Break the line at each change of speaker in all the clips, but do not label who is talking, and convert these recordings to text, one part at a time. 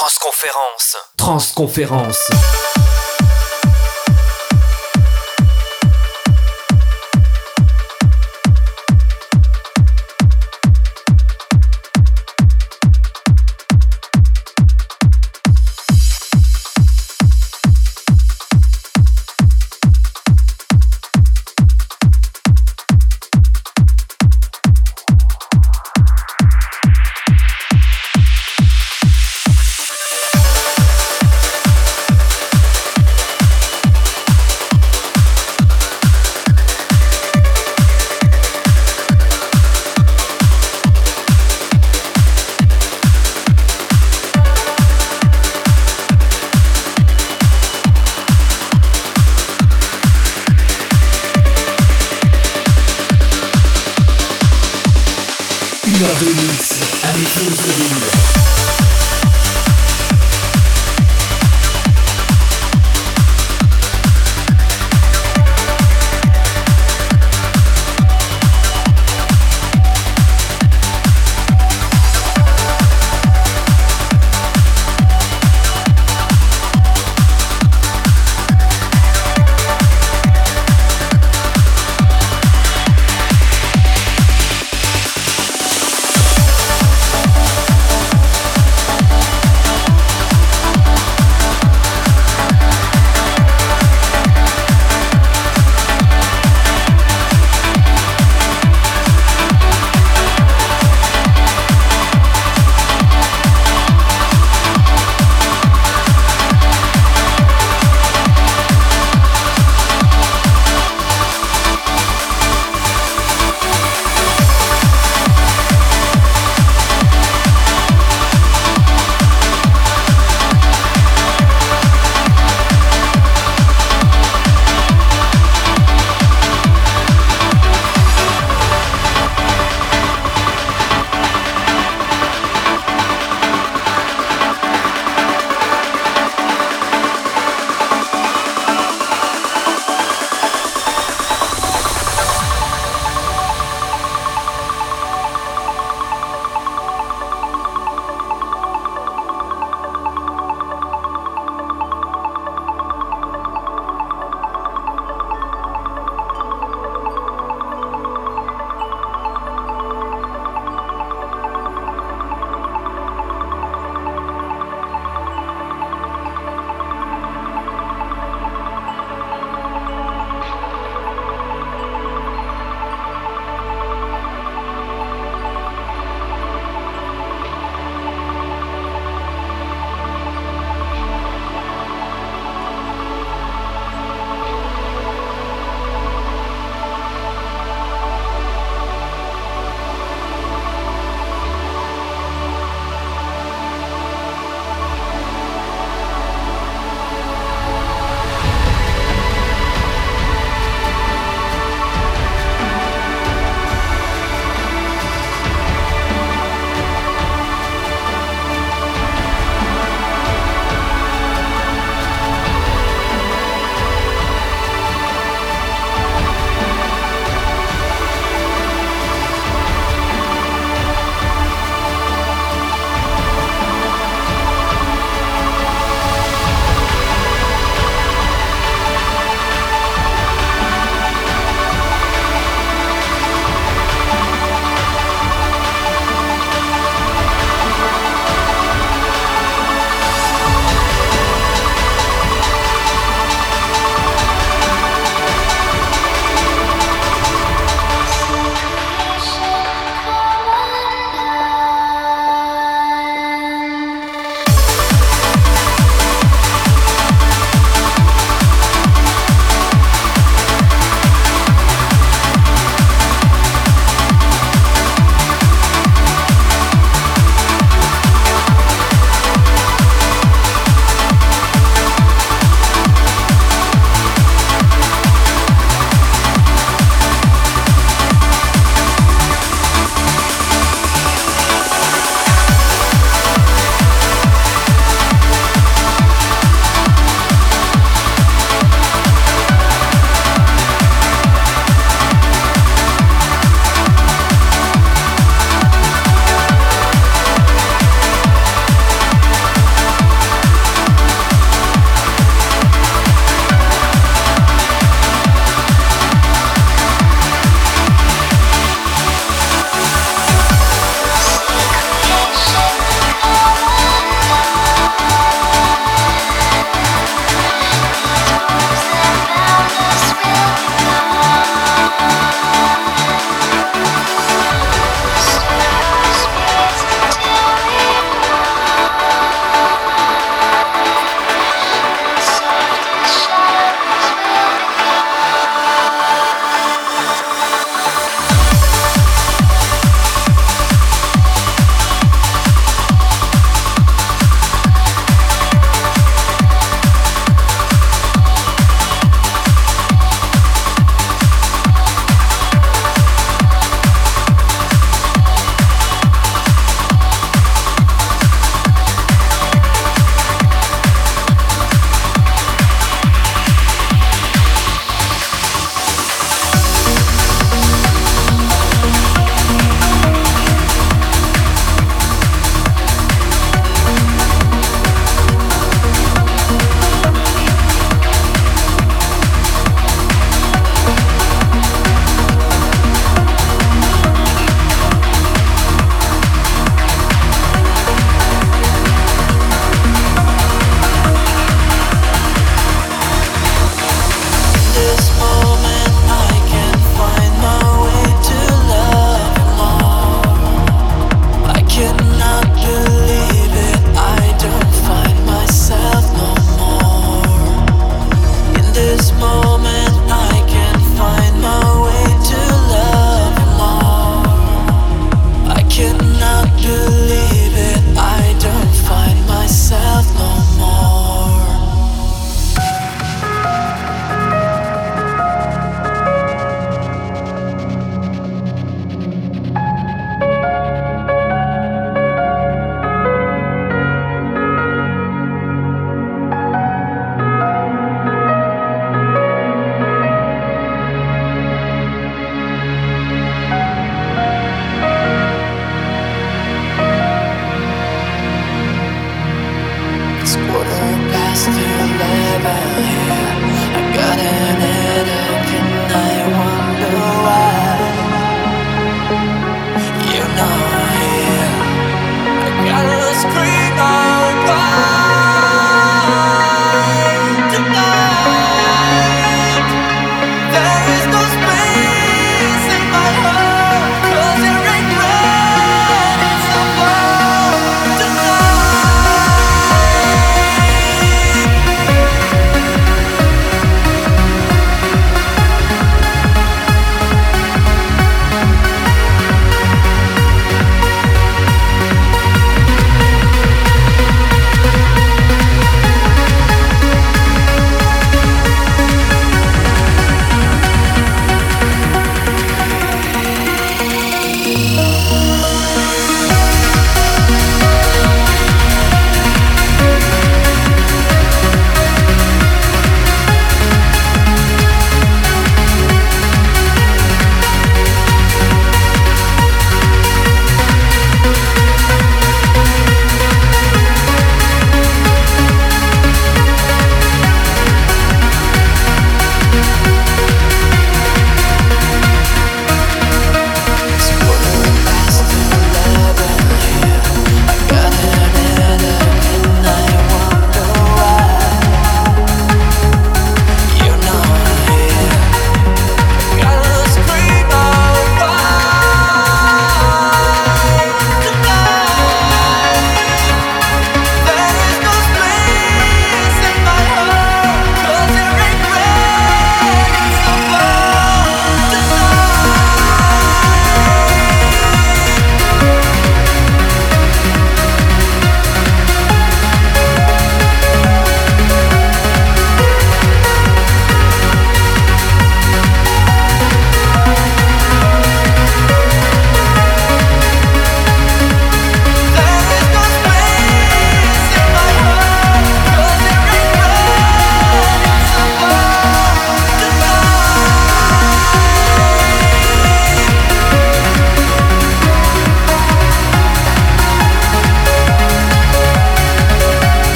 Transconférence. Transconférence.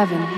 heaven.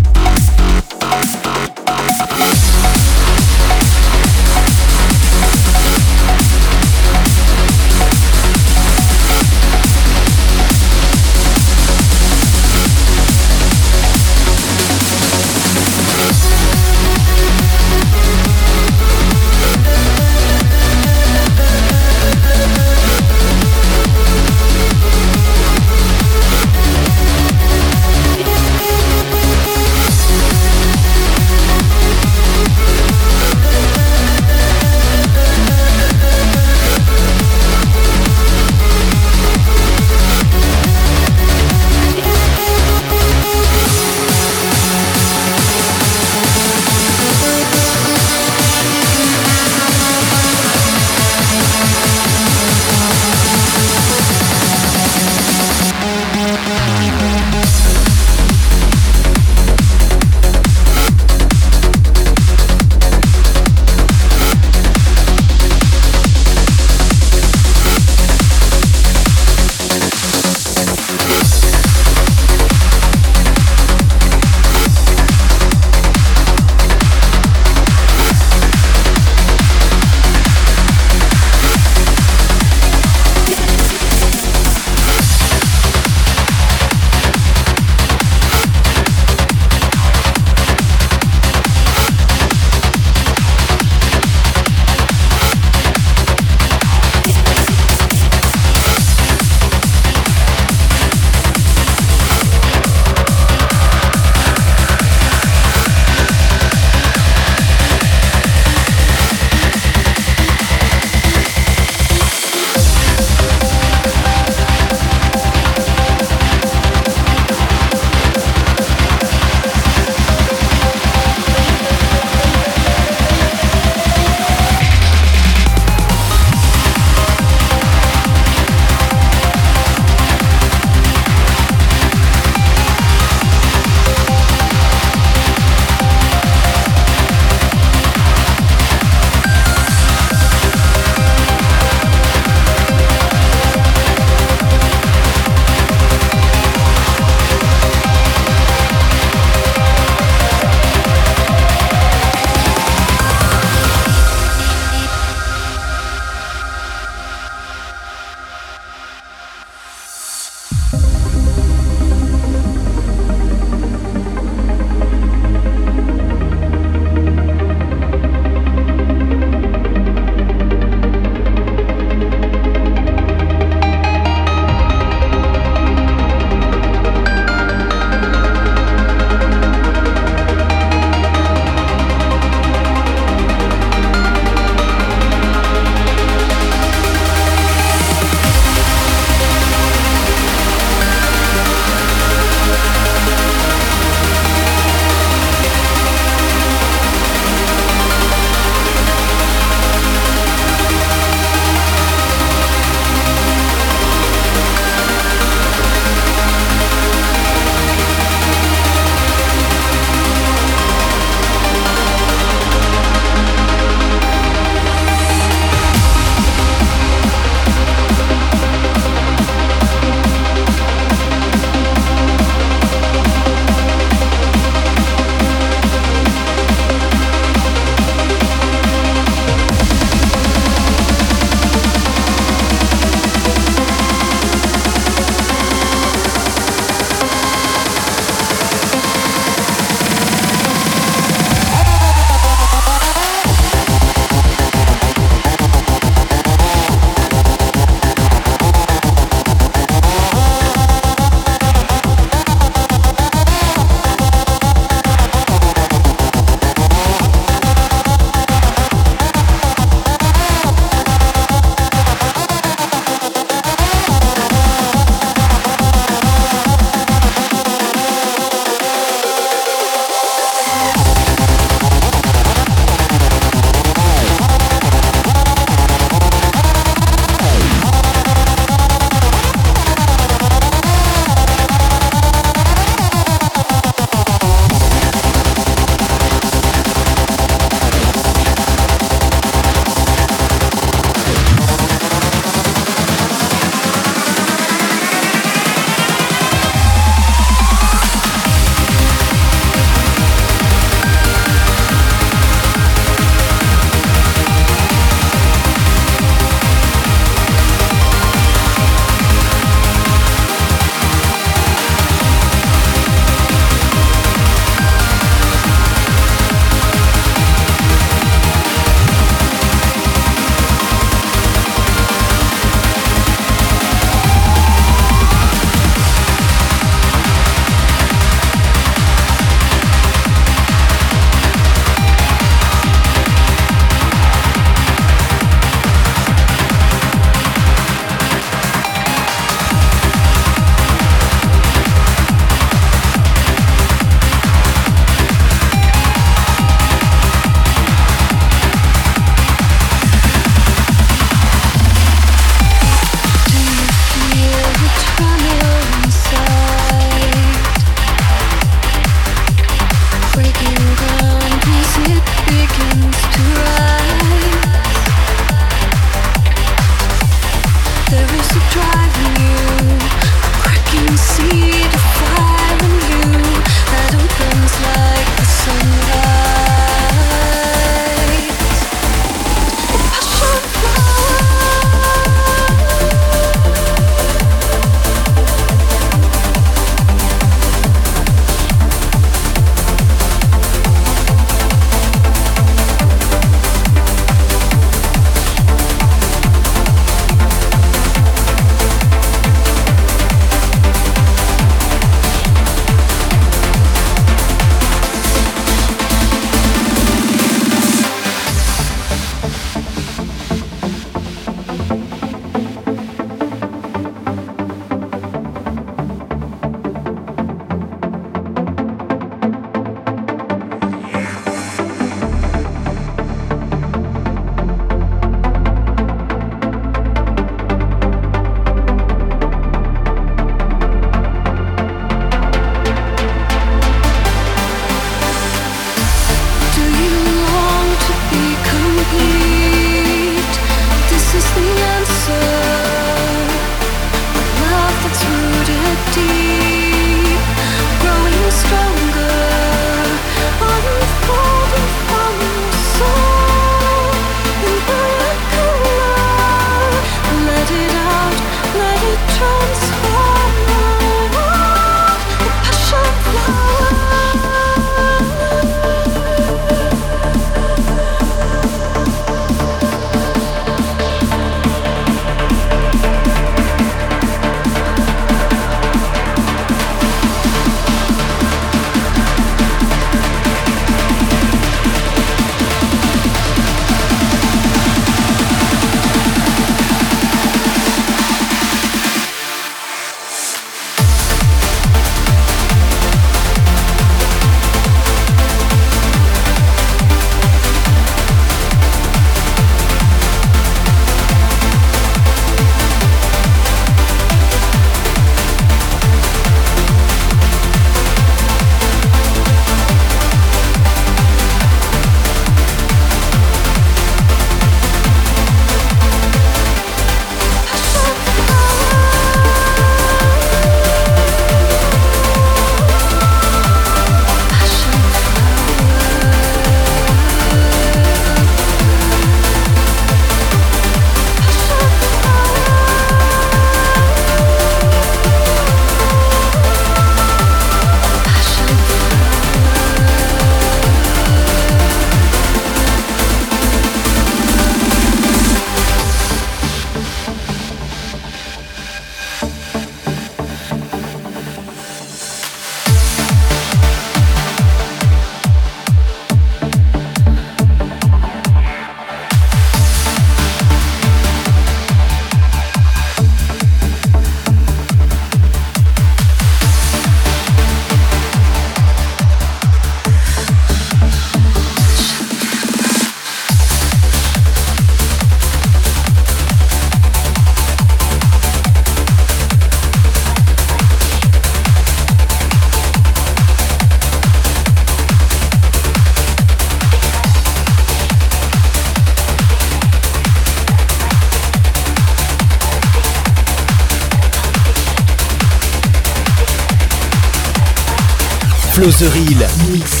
Reel Mix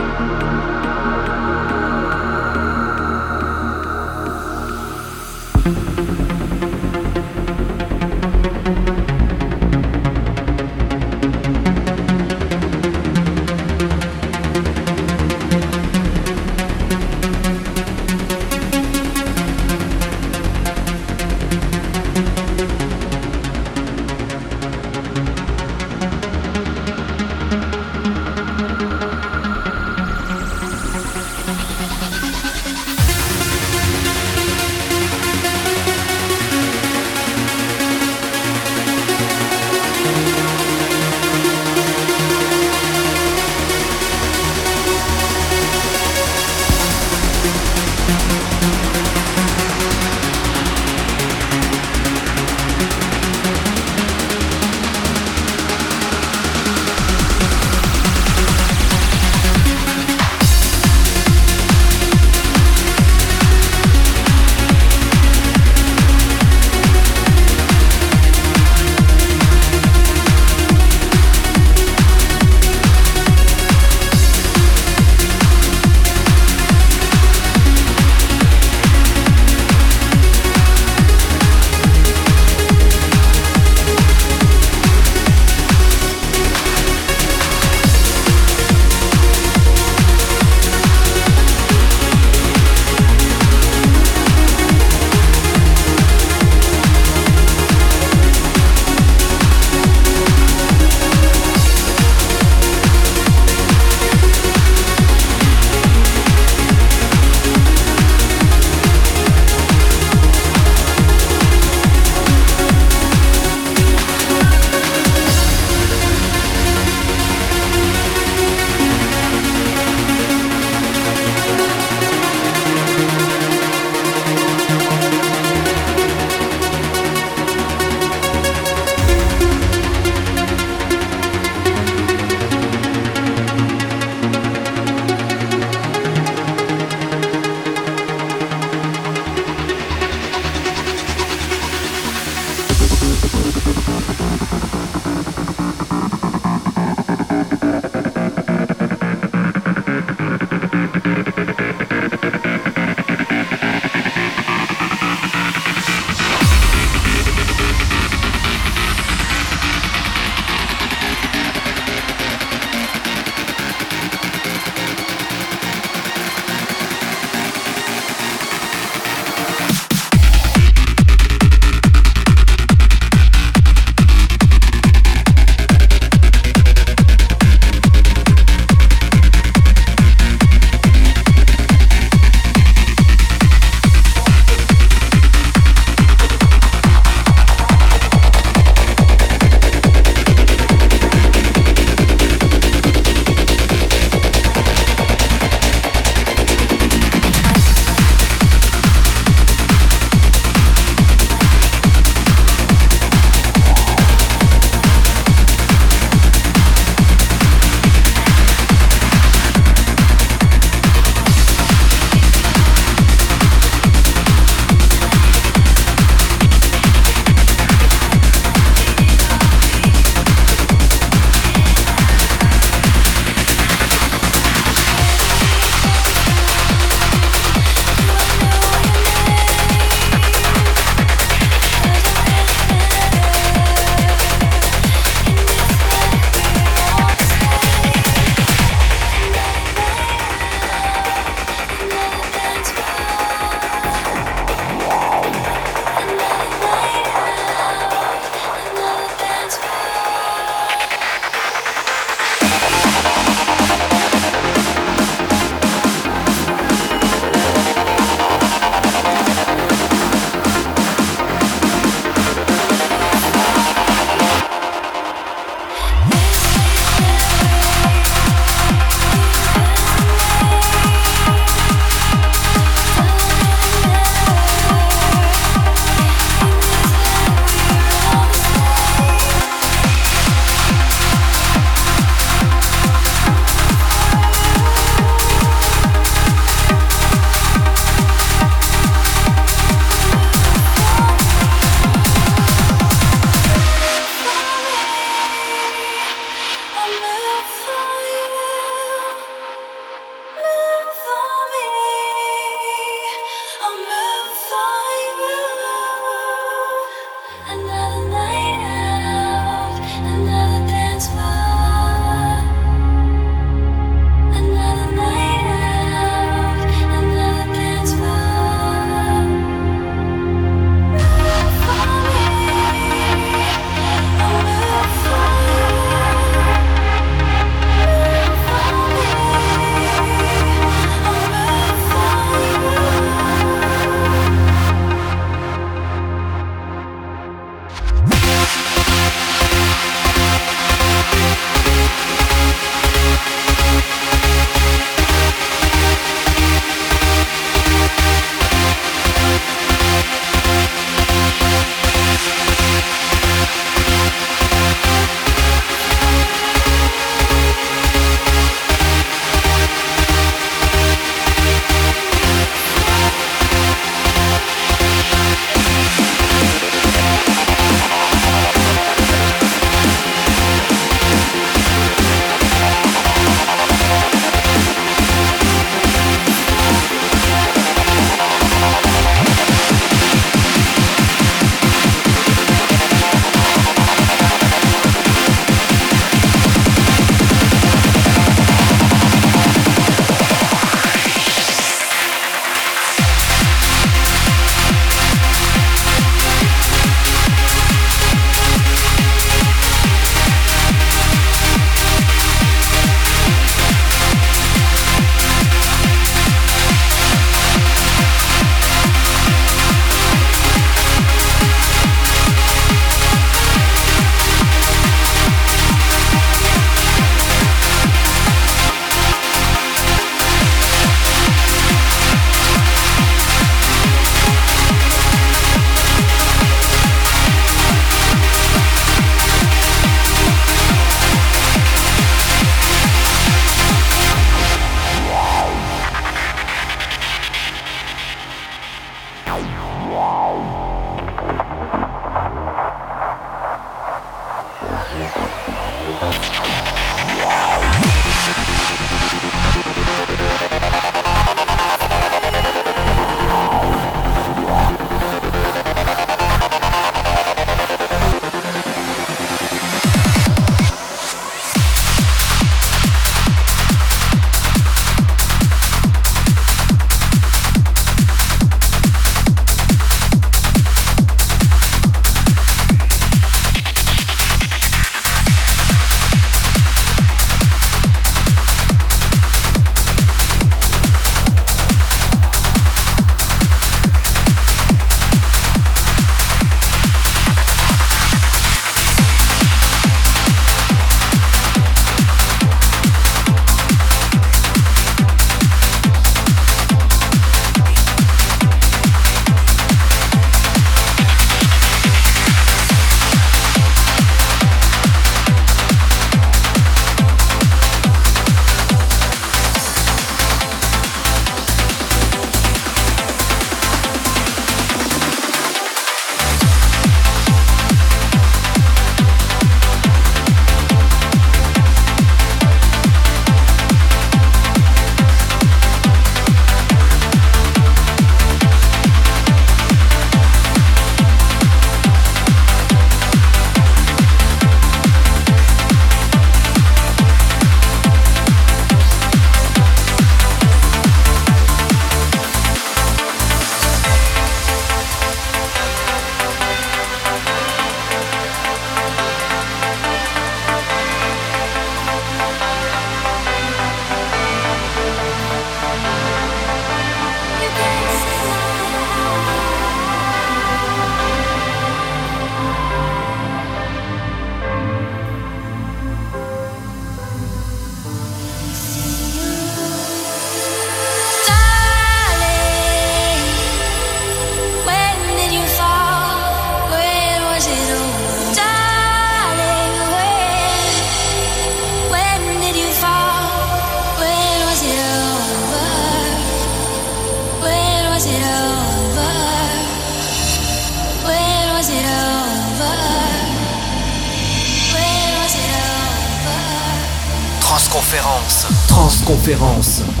Transconférence.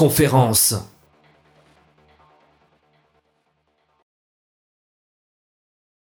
Transconférence.